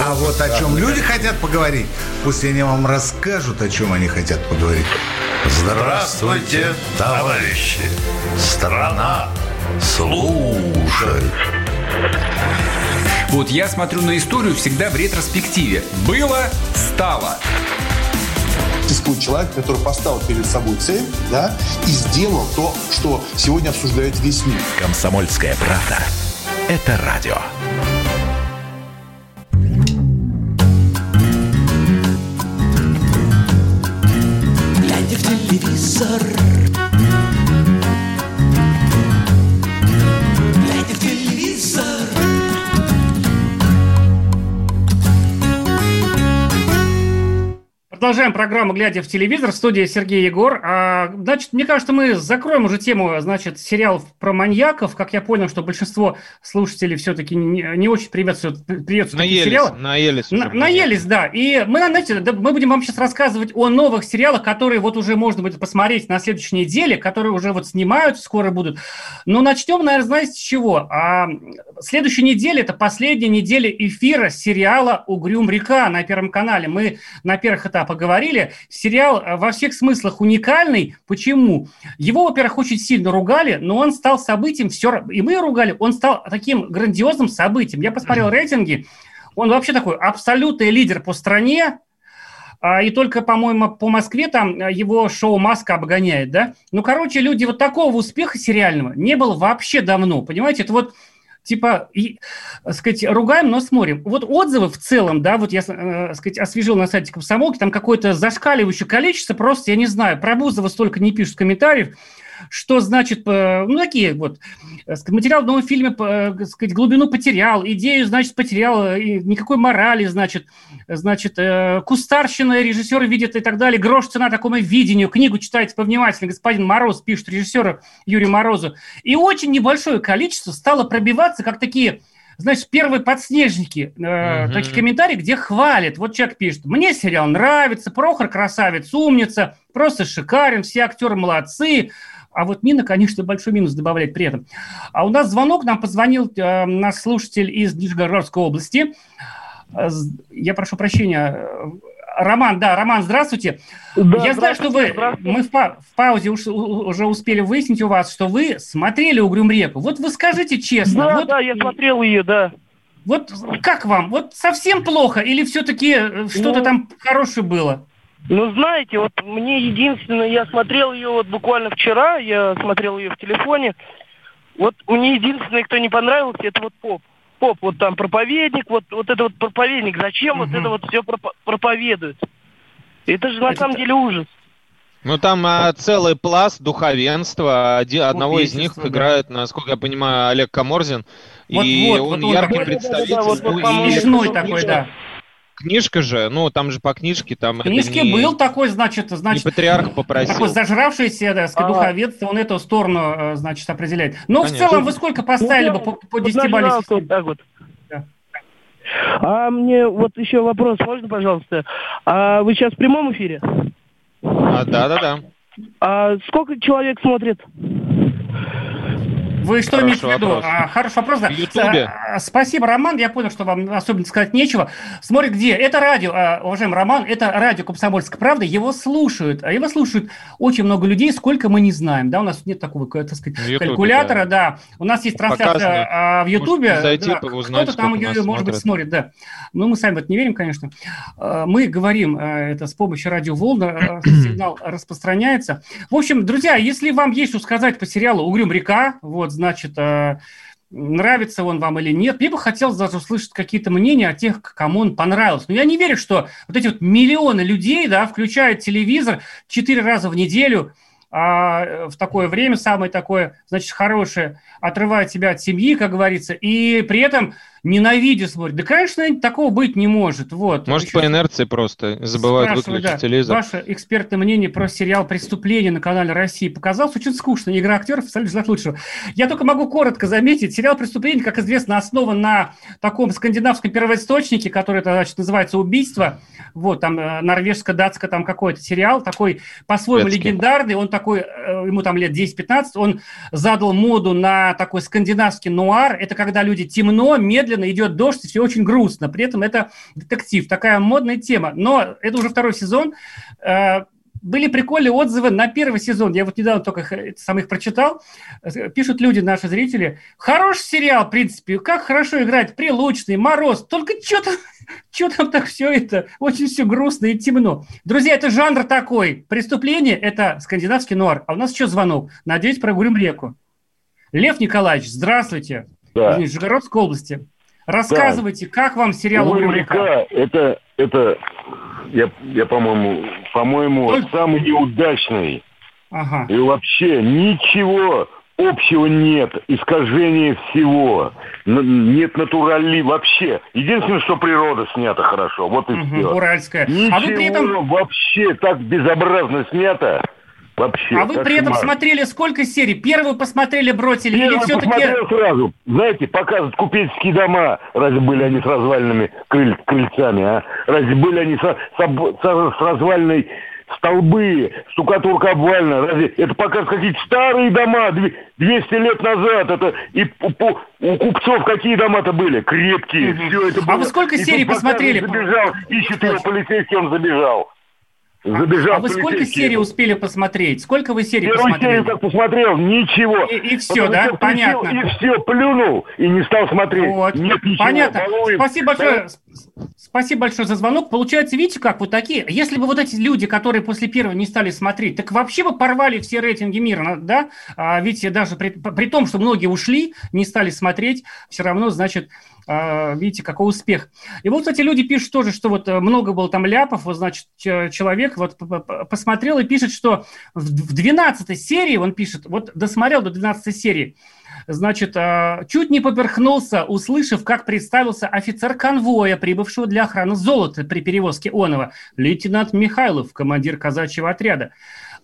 Speaker 7: А вот о чем люди хотят поговорить, пусть они вам расскажут, о чем они хотят поговорить.
Speaker 8: Здравствуйте, товарищи! Страна служит!
Speaker 9: Вот я смотрю на историю всегда в ретроспективе. Было, стало.
Speaker 10: Существует человек, который поставил перед собой цель, да, и сделал то, что сегодня обсуждает весь мир.
Speaker 11: Комсомольская правда. это радио.
Speaker 6: Глядя в телевизор
Speaker 1: Продолжаем программу «Глядя в телевизор» в студии Сергей Егор. А, значит, мне кажется, мы закроем уже тему, значит, сериалов про маньяков. Как я понял, что большинство слушателей все-таки не, не очень приветствуют, приветствуют такие
Speaker 2: Наелись,
Speaker 1: сериалы.
Speaker 2: наелись.
Speaker 1: На- наелись, да. И мы, знаете, да, мы будем вам сейчас рассказывать о новых сериалах, которые вот уже можно будет посмотреть на следующей неделе, которые уже вот снимают, скоро будут. Но начнем, наверное, знаете, с чего? А, следующая неделя – это последняя неделя эфира сериала «Угрюм река» на Первом канале. Мы на первых этапах говорили. Сериал э, во всех смыслах уникальный. Почему? Его, во-первых, очень сильно ругали, но он стал событием, все, и мы ругали, он стал таким грандиозным событием. Я посмотрел рейтинги, он вообще такой абсолютный лидер по стране, а, и только, по-моему, по Москве там а, его шоу «Маска» обгоняет, да? Ну, короче, люди, вот такого успеха сериального не было вообще давно, понимаете? Это вот типа, и, так сказать, ругаем, но смотрим. Вот отзывы в целом, да, вот я, э, сказать, освежил на сайте комсомолки, там какое-то зашкаливающее количество, просто, я не знаю, про Бузова столько не пишут комментариев, что значит, э, ну, такие вот, э, материал в новом фильме, э, сказать, глубину потерял, идею, значит, потерял, никакой морали, значит, значит, кустарщина, режиссер видит и так далее, грош цена такому видению, книгу читайте повнимательнее, господин Мороз пишет режиссеру Юрию Морозу, и очень небольшое количество стало пробиваться, как такие значит, первые подснежники, э,
Speaker 2: Мгм.
Speaker 1: такие комментарии, где хвалит. Вот человек пишет, мне сериал нравится, Прохор красавец, умница, просто шикарен, все актеры молодцы. А вот Нина, конечно, большой минус добавляет при этом. А у нас звонок, нам позвонил э, наш слушатель из Нижегородской области. Э, Я прошу прощения. э, Роман, да, Роман, здравствуйте.
Speaker 12: Да,
Speaker 1: Я знаю, что вы, мы в, па- в паузе уж- уже успели выяснить у вас, что вы смотрели «Угрюм реку». Вот вы скажите честно.
Speaker 12: Да,
Speaker 1: вот,
Speaker 12: да, я смотрел ее, да.
Speaker 1: Вот как вам? Вот совсем плохо или все-таки что-то
Speaker 12: Ну,
Speaker 1: там хорошее было?
Speaker 12: Ну, знаете, вот мне единственное, я смотрел ее вот буквально вчера, я смотрел ее в телефоне. Вот мне единственное, кто не понравился, это вот поп. Поп, вот там проповедник, вот, вот это вот проповедник. Зачем вот это вот все проповедует? Это же на самом деле ужас.
Speaker 2: Ну, там а, целый пласт духовенства. Оди- одного из них
Speaker 1: да.
Speaker 2: играет, насколько я понимаю, Олег Каморзин.
Speaker 1: Вот,
Speaker 2: и
Speaker 1: вот,
Speaker 2: он
Speaker 1: вот он
Speaker 2: яркий
Speaker 1: такой-
Speaker 2: представитель.
Speaker 12: Да-да-да, вот,
Speaker 2: Ну,
Speaker 12: вот,
Speaker 2: и
Speaker 1: Смешной
Speaker 12: это
Speaker 1: такой, да.
Speaker 2: Книжка же, ну, там же по книжке, там
Speaker 1: В книжке
Speaker 2: не,
Speaker 1: был такой, значит,
Speaker 2: не
Speaker 1: значит,
Speaker 2: патриарх попросил.
Speaker 1: такой зажравшийся, сказать,
Speaker 12: А.
Speaker 1: он эту сторону, э, значит, определяет. Но в целом вы сколько поставили
Speaker 12: Ну,
Speaker 1: бы
Speaker 12: да,
Speaker 1: по, по
Speaker 12: вот
Speaker 1: 10 балле?
Speaker 12: нажрался вот так вот.
Speaker 1: Да.
Speaker 12: А мне вот еще вопрос, можно, пожалуйста? А вы сейчас в прямом эфире?
Speaker 2: А, да-да-да.
Speaker 12: А сколько человек смотрит?
Speaker 1: Вы что
Speaker 2: Хороший
Speaker 1: имеете в виду?
Speaker 2: вопрос.
Speaker 1: А, хороший вопрос, да.
Speaker 2: В Ютубе?
Speaker 1: А, Спасибо, Роман. Я понял, что вам особенно сказать нечего. Смотри, где? Это радио, а, уважаемый Роман, это радио «Комсомольская правда». Его слушают. А его слушают очень много людей, сколько мы не знаем. Да, у нас нет такого, так сказать,
Speaker 2: В Ютубе,
Speaker 1: калькулятора, да. У нас есть трансляция
Speaker 2: Показано.
Speaker 1: в Ютубе.
Speaker 2: Зайти,
Speaker 1: да.
Speaker 2: узнать,
Speaker 1: Кто-то там ее, может быть,
Speaker 2: смотрят.
Speaker 1: смотрит, да. Но мы сами в это не верим, конечно. Мы говорим а, это с помощью радиоволн, а, сигнал распространяется. В общем, друзья, если вам есть что сказать по сериалу «Угрюм река», вот, значит, а, нравится он вам или нет, мне бы хотелось даже услышать какие-то мнения о тех, кому он понравился. Но я не верю, что вот эти вот миллионы людей, да, включают телевизор четыре раза в неделю, а, в такое время, самое такое, значит, хорошее, отрывает себя от семьи, как говорится, и при этом ненавидя смотрит. Да, конечно, такого быть не может. Вот.
Speaker 2: Может,
Speaker 1: Еще
Speaker 2: по инерции просто забывают выключить
Speaker 1: да,
Speaker 2: телевизор.
Speaker 1: Ваше экспертное мнение про сериал «Преступление» на канале России показалось очень скучно. Игра актеров абсолютно желать лучшего. Я только могу коротко заметить. Сериал «Преступление», как известно, основан на таком скандинавском первоисточнике, который, это, значит, называется «Убийство». Вот, там э, норвежско-датско там какой-то сериал, такой по-своему легендарный. Он такой, э, ему там лет 10-15, он задал моду на такой скандинавский нуар. Это когда люди темно, медленно, идет дождь, и все очень грустно. При этом это детектив, такая модная тема. Но это уже второй сезон. Э, Были прикольные отзывы на первый сезон. Я вот недавно только сам их прочитал. Э, Пишут люди, наши зрители. Хороший сериал, в принципе. Как хорошо играть. Прилучный, Мороз. Только что там, что там так все это? Очень все грустно и темно. Друзья, это жанр такой. Преступление – это скандинавский нуар. А у нас еще звонок. Надеюсь, прогулим реку. Лев Николаевич, здравствуйте.
Speaker 13: Да.
Speaker 1: из Нижегородской области. Рассказывайте, как вам сериал
Speaker 13: «Уголь
Speaker 1: «Уголь река»?
Speaker 13: река» это, это я, я по-моему, по-моему, самый неудачный.
Speaker 1: Ага.
Speaker 13: И вообще ничего общего нет, искажение всего, нет натурали вообще. Единственное, что природа снята хорошо, вот и
Speaker 1: Мгм,
Speaker 13: все.
Speaker 1: уральская.
Speaker 13: Ничего
Speaker 1: А вы при этом-
Speaker 13: вообще так безобразно снято. Вообще.
Speaker 1: А вы при этом
Speaker 13: кошмар.
Speaker 1: смотрели сколько серий? Первую посмотрели, бросили? или
Speaker 13: Первый
Speaker 1: все-таки...
Speaker 13: посмотрел сразу. Знаете, показывают купеческие дома. Разве были они с развальными крыль- крыльцами, а? Разве были они со- с, с развальной столбы, штукатурка обвальная? Разве это показывают какие-то старые дома, две- 200 лет назад? Это и у купцов какие дома-то были? Крепкие. Все это
Speaker 1: А
Speaker 13: было.
Speaker 1: вы сколько серий посмотрели?
Speaker 13: Забежал, ищет его полицейский, он забежал. Забежал
Speaker 1: А вы сколько серий успели посмотреть? Сколько вы серий
Speaker 13: Первую
Speaker 1: посмотрели?
Speaker 13: серию как посмотрел, ничего.
Speaker 1: И- и всё,
Speaker 13: Потом
Speaker 1: да? Понятно.
Speaker 13: И все, плюнул и не стал смотреть.
Speaker 1: Вот.
Speaker 13: Нет ничего.
Speaker 1: Понятно.
Speaker 13: балуем.
Speaker 1: Спасибо большое. С- Спасибо большое за звонок. Получается, видите, как вот такие. Если бы вот эти люди, которые после первого не стали смотреть, так вообще бы порвали все рейтинги мира, да? А ведь даже при, при том, что многие ушли, не стали смотреть, все равно, значит, а, видите, какой успех. И вот, кстати, люди пишут тоже, что вот э, много было там ляпов, вот, значит, человек вот посмотрел и пишет, что в 12 серии, он пишет, вот досмотрел до 12 серии, Значит, а, чуть не поперхнулся, услышав, как представился офицер конвоя, прибывшего для охраны золота при перевозке Онова, лейтенант Михайлов, командир казачьего отряда.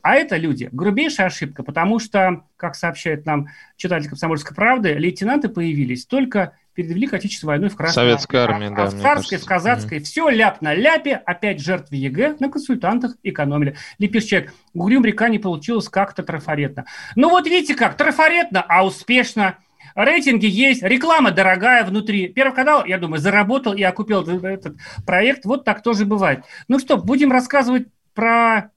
Speaker 1: А это, люди, грубейшая ошибка, потому что, как сообщает нам читатель «Комсомольской правды», лейтенанты появились только перед Великой Отечественной войной в Красной
Speaker 2: Советской армии,
Speaker 1: а-
Speaker 2: да,
Speaker 1: а в царской, в казацкой, все ляп на ляпе, опять жертвы ЕГЭ на консультантах экономили. Ли пишет человек, Угрюм река не получилось как-то трафаретно. Ну вот видите как, трафаретно, а успешно. Рейтинги есть, реклама дорогая внутри. Первый канал, я думаю, заработал и окупил этот проект. Вот так тоже бывает. Ну что, будем рассказывать про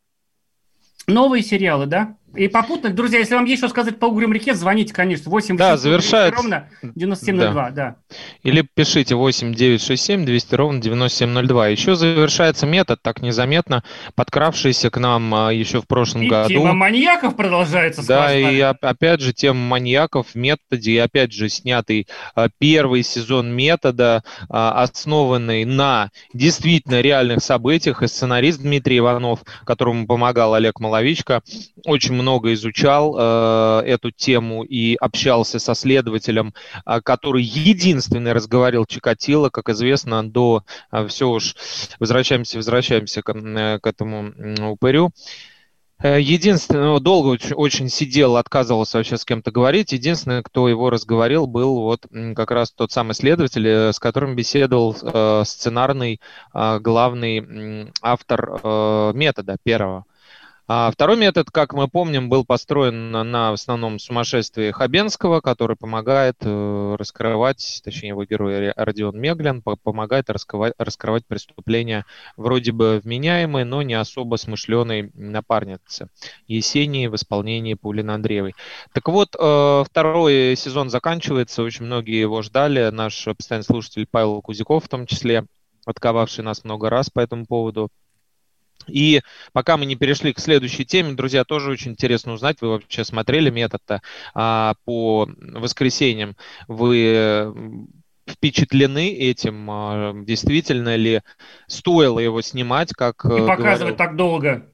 Speaker 1: новые сериалы, да? И попутно, друзья, если вам есть что сказать по Угрюм реке, звоните, конечно, 8
Speaker 2: Да,
Speaker 1: 800
Speaker 2: завершается.
Speaker 1: ровно 9702, да.
Speaker 2: Или пишите 8 967 200 ровно 9702. Еще завершается метод, так незаметно, подкравшийся к нам а, еще в прошлом
Speaker 1: И
Speaker 2: году.
Speaker 1: тема маньяков продолжается.
Speaker 2: Да, и оп- опять же тема маньяков в методе, и опять же снятый а, первый сезон метода, а, основанный на действительно реальных событиях, и сценарист Дмитрий Иванов, которому помогал Олег Маловичка, очень много изучал э, эту тему и общался со следователем, а, который единственный разговаривал Чикатило, как известно, до все уж возвращаемся, возвращаемся к, э, к этому упырю. Э, Единственное, ну, долго очень, сидел, отказывался вообще с кем-то говорить. Единственный, кто его разговорил, был вот как раз тот самый следователь, э, с которым беседовал э, сценарный э, главный автор э, метода первого. А второй метод, как мы помним, был построен на, на в основном сумасшествии Хабенского, который помогает э, раскрывать, точнее его герой Родион Меглин, по- помогает раскрывать, раскрывать преступления вроде бы вменяемой, но не особо смышленой напарницы Есении в исполнении Пулины Андреевой. Так вот, э, второй сезон заканчивается, очень многие его ждали, наш постоянный слушатель Павел Кузяков в том числе, отковавший нас много раз по этому поводу. И пока мы не перешли к следующей теме, друзья, тоже очень интересно узнать, вы вообще смотрели метод-то а, по воскресеньям, вы впечатлены этим, а, действительно ли стоило его снимать, как
Speaker 1: И
Speaker 2: э,
Speaker 1: показывать
Speaker 2: говорил-
Speaker 1: так долго.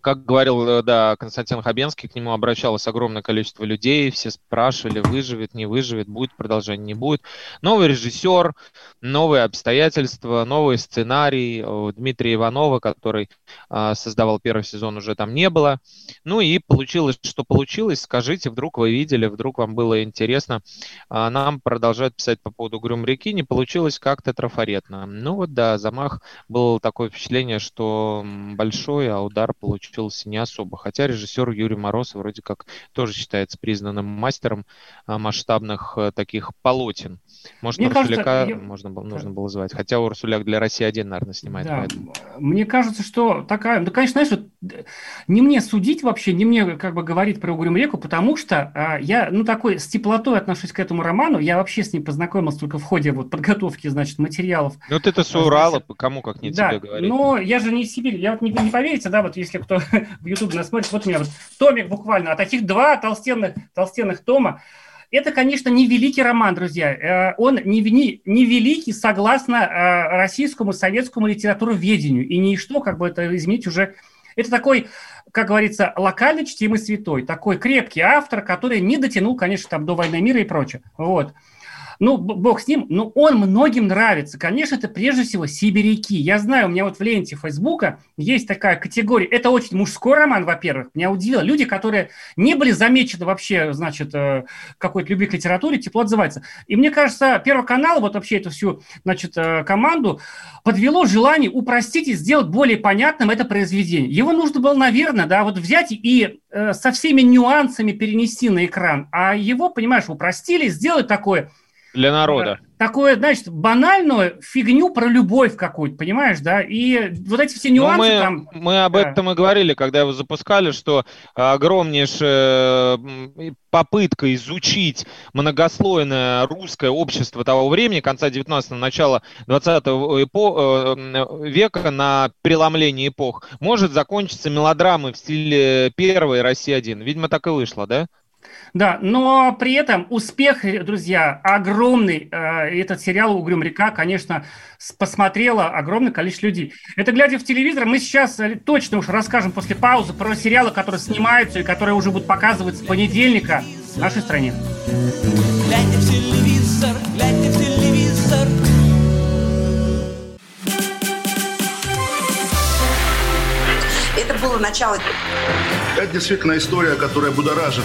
Speaker 2: Как говорил, э, да, Константин Хабенский, к нему обращалось огромное количество людей, все спрашивали, выживет, не выживет, будет продолжение, не будет. Новый режиссер, новые обстоятельства, новый сценарий у Дмитрия Иванова, который а, создавал первый сезон, уже там не было. Ну и получилось, что получилось. Скажите, вдруг вы видели, вдруг вам было интересно. А, нам продолжают писать по поводу Грюм реки, не получилось как-то трафаретно. Ну вот да, замах было такое впечатление, что большой, а удар получился не особо. Хотя режиссер Юрий Мороз вроде как тоже считается признанным мастером а, масштабных а, таких полотен. Может,
Speaker 1: Мне
Speaker 2: Урсуляка
Speaker 1: кажется, я-
Speaker 2: можно было, нужно было звать. Хотя Урсуляк для России один, наверное, снимает.
Speaker 1: Да.
Speaker 2: поэтому.
Speaker 1: Мне кажется, что такая... Ну, конечно, знаешь, вот, э, не мне судить вообще, не мне как бы говорить про Угрюм реку, потому что а, я, ну, такой с теплотой отношусь к этому роману. Я вообще с ним познакомился только в ходе вот подготовки, значит, материалов.
Speaker 2: Ну, вот это с Урала, кому как не
Speaker 1: да,
Speaker 2: тебе говорить.
Speaker 1: но я же не из Сибири. Я вот не, не поверите, да, вот если кто в Ютубе нас смотрит, вот у меня вот томик буквально, а таких два толстенных, толстенных тома. это, конечно, не великий роман, друзья. Э, Он не, не, не великий согласно э, российскому советскому литературоведению. И ничто, как бы это изменить уже... Это такой, как говорится, локально чтимый святой. Такой крепкий автор, который не дотянул, конечно, там до «Войны мира» и прочее. Вот. Ну, бог с ним, но он многим нравится. Конечно, это прежде всего сибиряки. Я знаю, у меня вот в ленте Фейсбука есть такая категория. Это очень мужской роман, во-первых. Меня удивило. Люди, которые не были замечены вообще, значит, э, какой-то любви к литературе, тепло отзываются. И мне кажется, Первый канал, вот вообще эту всю, значит, э, команду подвело желание упростить и сделать более понятным это произведение. Его нужно было, наверное, да, вот взять и э, со всеми нюансами перенести на экран. А его, понимаешь, упростили, сделать такое
Speaker 2: Для народа.
Speaker 1: такое, значит, банальную фигню про любовь какую-то, понимаешь, да? И вот эти все
Speaker 2: Ну,
Speaker 1: нюансы
Speaker 2: мы,
Speaker 1: там...
Speaker 2: мы об этом и говорили, когда его запускали, что огромнейшая попытка изучить многослойное русское общество того времени, конца 19-го, начала 20 века на преломлении эпох, может закончиться мелодрамой в стиле первой «Россия-1». Видимо, так и вышло, да?
Speaker 1: Да, но при этом успех, друзья, огромный. Э, Этот сериал «Угрюм река», конечно, посмотрело огромное количество людей. Это глядя в телевизор, мы сейчас э, точно уж расскажем после паузы про сериалы, которые снимаются и которые уже будут показываться с понедельника в нашей стране.
Speaker 6: Глядя в телевизор, глядя в телевизор.
Speaker 14: Это было начало.
Speaker 10: Это действительно история, которая будоражит.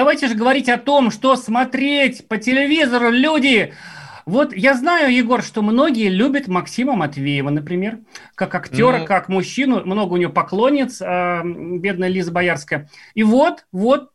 Speaker 1: Давайте же говорить о том, что смотреть по телевизору люди. Вот я знаю, Егор, что многие любят Максима Матвеева, например, как актера,
Speaker 2: Ну.
Speaker 1: как мужчину. Много у него поклонниц, э, бедная Лиза Боярская. И вот, вот,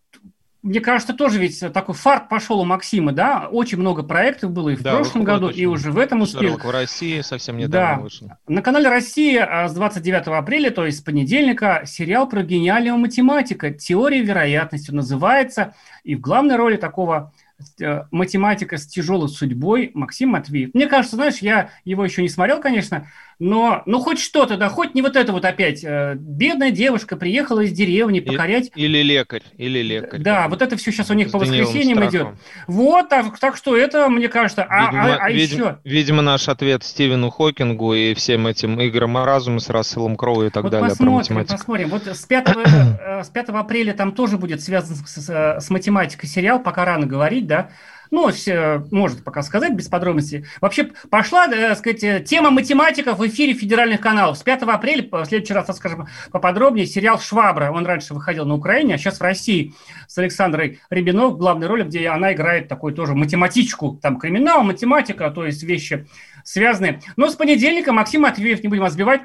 Speaker 1: мне кажется, тоже ведь такой фарт пошел у Максима, да? Очень много проектов было и в
Speaker 2: Да,
Speaker 1: прошлом году, и уже в этом успели.
Speaker 2: Шерлок в России совсем недавно
Speaker 1: Да.
Speaker 2: вышел.
Speaker 1: На канале Россия а, с 29 апреля, то есть с понедельника, сериал про гениального математика «Теория вероятности» называется. И в главной роли такого э, математика с тяжелой судьбой Максим Матвеев. Мне кажется, знаешь, я его еще не смотрел, конечно, но ну хоть что-то, да, хоть не вот это вот опять. э, Бедная девушка приехала из деревни покорять
Speaker 2: Или лекарь, или лекарь.
Speaker 1: да, вот это все сейчас у них
Speaker 2: С
Speaker 1: по воскресеньям идет. Вот, так, так что это, мне кажется, а,
Speaker 2: Видимо,
Speaker 1: а- а
Speaker 2: видимо-
Speaker 1: еще...
Speaker 2: видимо, наш ответ Стивену Хокингу и всем этим играм разума с Расселом Кроу и так
Speaker 1: Вот
Speaker 2: далее
Speaker 1: посмотрим, посмотрим. Вот с 5, э, с 5 апреля там тоже будет связан с, с- с математикой сериал, пока рано говорить, да. Ну, все, может пока сказать без подробностей. Вообще пошла, так сказать, э, тема математика в эфире федеральных каналов. С 5 апреля, в следующий раз расскажем поподробнее, сериал «Швабра». Он раньше выходил на Украине, а сейчас в России с Александрой Рябинов в главной роли, где она играет такую тоже математичку. Там криминал, математика, то есть вещи связанные. Но с понедельника Максим Матвеев, не будем вас сбивать,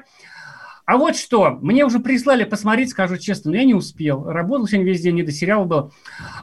Speaker 1: а вот что, мне уже прислали посмотреть, скажу честно, но я не успел. Работал сегодня весь день, не до сериала был.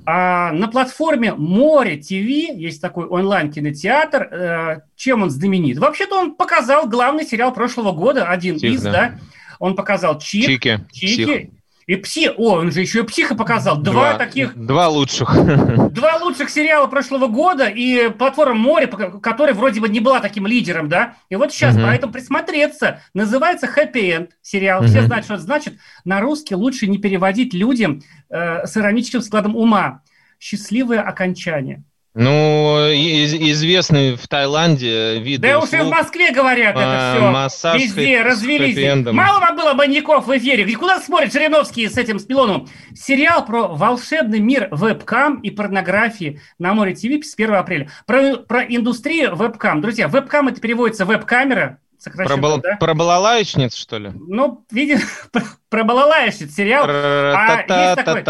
Speaker 1: А, на платформе Море ТВ есть такой онлайн-кинотеатр. Э, чем он знаменит? Вообще-то он показал главный сериал прошлого года, один
Speaker 2: Псих,
Speaker 1: из,
Speaker 2: да.
Speaker 1: да. Он показал Чик,
Speaker 2: Чики,
Speaker 1: Чики. И Пси. О, он же еще и Психа показал. Два, таких
Speaker 2: Два лучших.
Speaker 1: Два лучших сериала прошлого года и платформа «Море», которая вроде бы не была таким лидером, да? И вот сейчас
Speaker 2: Мгм.
Speaker 1: поэтому присмотреться. Называется «Хэппи Энд» сериал. Все
Speaker 2: Мгм.
Speaker 1: знают, что это значит. На русский лучше не переводить людям э, с ироническим складом ума. Счастливое окончание.
Speaker 2: Ну, и- известный в Таиланде вид
Speaker 1: Да уж и в Москве говорят
Speaker 2: А,
Speaker 1: это все.
Speaker 2: массаж
Speaker 1: Везде развелись. Мало вам было маньяков в эфире. Ведь Куда смотрит Жириновский с этим, с Пилоновым? Сериал про волшебный мир вебкам и порнографии на Море ТВ с 1 апреля. Про, про индустрию вебкам. Друзья, вебкам это переводится веб-камера.
Speaker 2: Про, бал-
Speaker 1: да?
Speaker 2: про балалаечниц, что ли?
Speaker 1: Ну, видимо, про, балалаешниц сериал. А есть такой-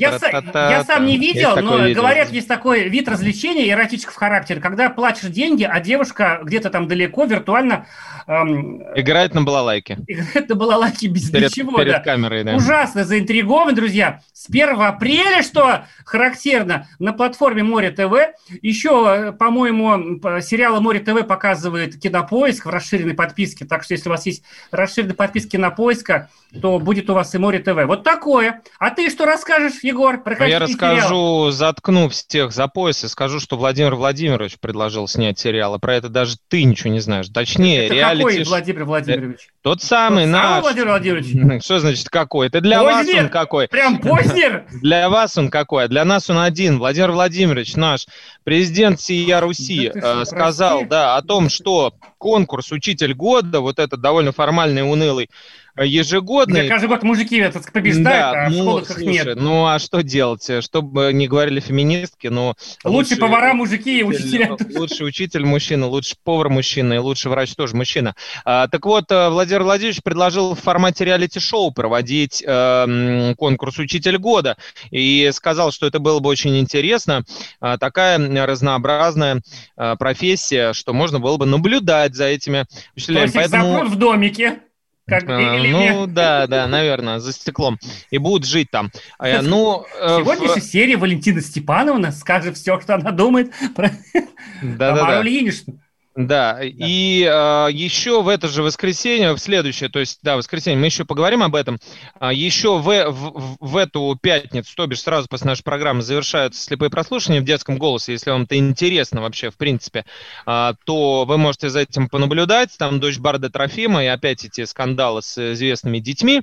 Speaker 1: Я, са- я сам не видел, но говорят, есть такой вид развлечения эротического характера, когда платишь деньги, а девушка где-то там далеко виртуально эм,
Speaker 2: Играет на балалайке.
Speaker 1: играет на балалайке без ничего.
Speaker 2: перед
Speaker 1: да.
Speaker 2: камерой, да.
Speaker 1: Ужасно заинтригован, друзья. С 1 апреля, что характерно, на платформе Море ТВ. Еще, по-моему, сериалы Море ТВ показывает Кинопоиск в расширенной подписке. Так что, если у вас есть расширенная подписка Кинопоиска, то будет у вас и Море ТВ. Вот такое. А ты что расскажешь, Егор? Про
Speaker 2: Ну, я
Speaker 1: какие сериалы?
Speaker 2: расскажу, заткну всех за пояс и скажу, что Владимир Владимирович предложил снять сериал, а про это даже ты ничего не знаешь. Точнее,
Speaker 1: Это
Speaker 2: реалити...
Speaker 1: какой Владимир Владимирович?
Speaker 2: Тот самый
Speaker 1: Тот самый
Speaker 2: наш.
Speaker 1: Владимир Владимирович?
Speaker 2: Что значит какой? Это для вас
Speaker 1: Познер?
Speaker 2: он какой?
Speaker 1: Прям Познер?
Speaker 2: Для вас он какой, а для нас он один. Владимир Владимирович, наш президент Сия Руси,
Speaker 1: Да
Speaker 2: э, сказал,
Speaker 1: прости.
Speaker 2: да, о том, что конкурс «Учитель года», вот этот довольно формальный, унылый, ежегодный,
Speaker 1: Где каждый год мужики этот побеждают,
Speaker 2: да,
Speaker 1: а в
Speaker 2: ну,
Speaker 1: школах их
Speaker 2: слушай,
Speaker 1: нет.
Speaker 2: ну а что делать? Чтобы не говорили феминистки, но...
Speaker 1: Лучшие повара мужики и учителя.
Speaker 2: Лучший учитель мужчина, лучший повар мужчина и лучший врач тоже мужчина. А, так вот, э, Владимир Владимирович предложил в формате реалити-шоу проводить э, конкурс «Учитель года» и сказал, что это было бы очень интересно. А, такая разнообразная а, профессия, что можно было бы наблюдать за этими
Speaker 1: То
Speaker 2: учителями.
Speaker 1: есть их запрут в домике. Как,
Speaker 2: А,
Speaker 1: или
Speaker 2: ну да, да, наверное, за стеклом. И будут жить там. Э, Ну, э,
Speaker 1: В сегодняшней
Speaker 2: в-
Speaker 1: серии Валентина Степановна скажет все, что она думает про
Speaker 2: Да-да-да.
Speaker 1: Тамару Ильиничну.
Speaker 2: Да, и э, еще в это же воскресенье, в следующее, то есть, да, воскресенье, мы еще поговорим об этом. А, еще в, в, в эту пятницу, то бишь сразу после нашей программы, завершаются слепые прослушивания в детском голосе. Если вам это интересно вообще, в принципе, а, то вы можете за этим понаблюдать. Там дочь Барда Трофима и опять эти скандалы с известными детьми.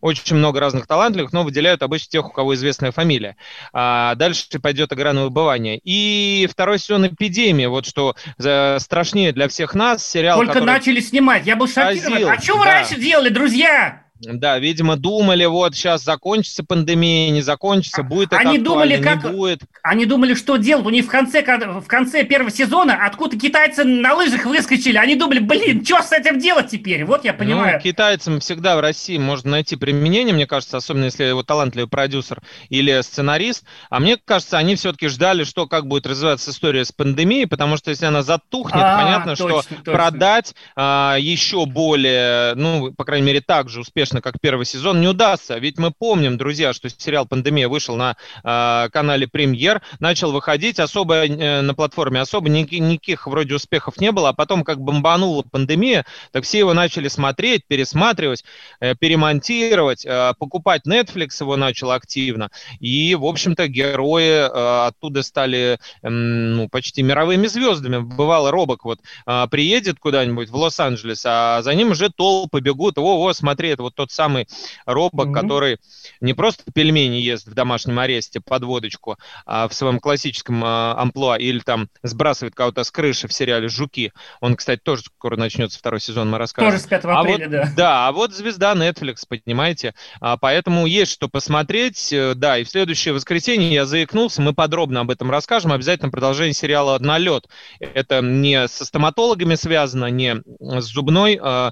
Speaker 2: Очень много разных талантливых, но выделяют обычно тех, у кого известная фамилия. А дальше пойдет игра на выбывание. И второй сезон «Эпидемии», вот что э, страшнее для всех нас, сериал,
Speaker 1: Только
Speaker 2: который...
Speaker 1: начали снимать. Я был шокирован.
Speaker 2: Азил,
Speaker 1: А что вы
Speaker 2: да.
Speaker 1: раньше делали, друзья?
Speaker 2: Да, видимо, думали, вот сейчас закончится пандемия, не закончится, будет это
Speaker 1: Они думали, как...
Speaker 2: не будет.
Speaker 1: Они думали, что делать. У них в конце, в конце первого сезона откуда китайцы на лыжах выскочили. Они думали, блин, что с этим делать теперь? Вот я понимаю.
Speaker 2: Ну, китайцам всегда в России можно найти применение, мне кажется, особенно если его талантливый продюсер или сценарист. А мне кажется, они все-таки ждали, что как будет развиваться история с пандемией, потому что если она затухнет,
Speaker 1: А,
Speaker 2: понятно,
Speaker 1: точно,
Speaker 2: что
Speaker 1: точно.
Speaker 2: продать а, еще более, ну, по крайней мере, так же успешно, как первый сезон, не удастся. Ведь мы помним, друзья, что сериал «Пандемия» вышел на а, канале «Премьер», начал выходить особо э, на платформе, особо ники- никаких вроде успехов не было, а потом как бомбанула пандемия, так все его начали смотреть, пересматривать, э, перемонтировать, э, покупать Netflix его начал активно, и, в общем-то, герои э, оттуда стали м, ну, почти мировыми звездами. Бывало, Робок вот а, приедет куда-нибудь в Лос-Анджелес, а за ним уже толпы бегут, о-о, смотри, это вот тот самый Робок,
Speaker 1: Мгм.
Speaker 2: который не просто пельмени ест в домашнем аресте под водочку, а в своем классическом а, амплуа, или там сбрасывает кого-то с крыши в сериале «Жуки». Он, кстати, тоже скоро начнется второй сезон, мы расскажем.
Speaker 1: Тоже с 5
Speaker 2: А
Speaker 1: апреля,
Speaker 2: вот,
Speaker 1: да.
Speaker 2: Да, а вот звезда Netflix, понимаете? А, поэтому есть что посмотреть. Э, Да, и в следующее воскресенье я заикнулся, мы подробно об этом расскажем. Обязательно продолжение сериала «Налет». Это не со стоматологами связано, не с зубной э,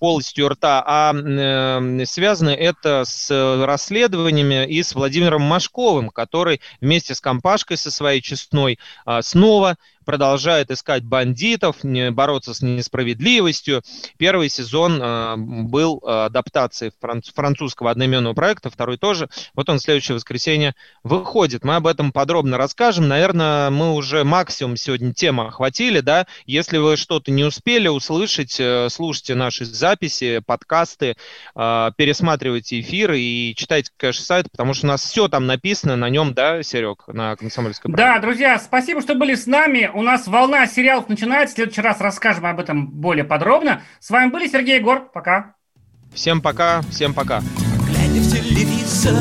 Speaker 2: полостью рта, а э, связано это с расследованиями и с Владимиром Машковым, который вместе с компашкой со своей честной а, снова продолжает искать бандитов, бороться с несправедливостью. Первый сезон э, был э, адаптацией фран- французского одноименного проекта, второй тоже. Вот он в следующее воскресенье выходит. Мы об этом подробно расскажем. Наверное, мы уже максимум сегодня темы охватили, да. Если вы что-то не успели услышать, э, слушайте наши записи, подкасты, пересматривайте эфиры и читайте, конечно, сайт, потому что у нас все там написано на нем, да, Серег, на комсомольской?
Speaker 1: Да, друзья, спасибо, что были с нами. У нас волна сериалов начинается. В следующий раз расскажем об этом более подробно. С вами были Сергей Егор. Пока.
Speaker 2: Всем пока, всем пока.
Speaker 6: Глядя в телевизор,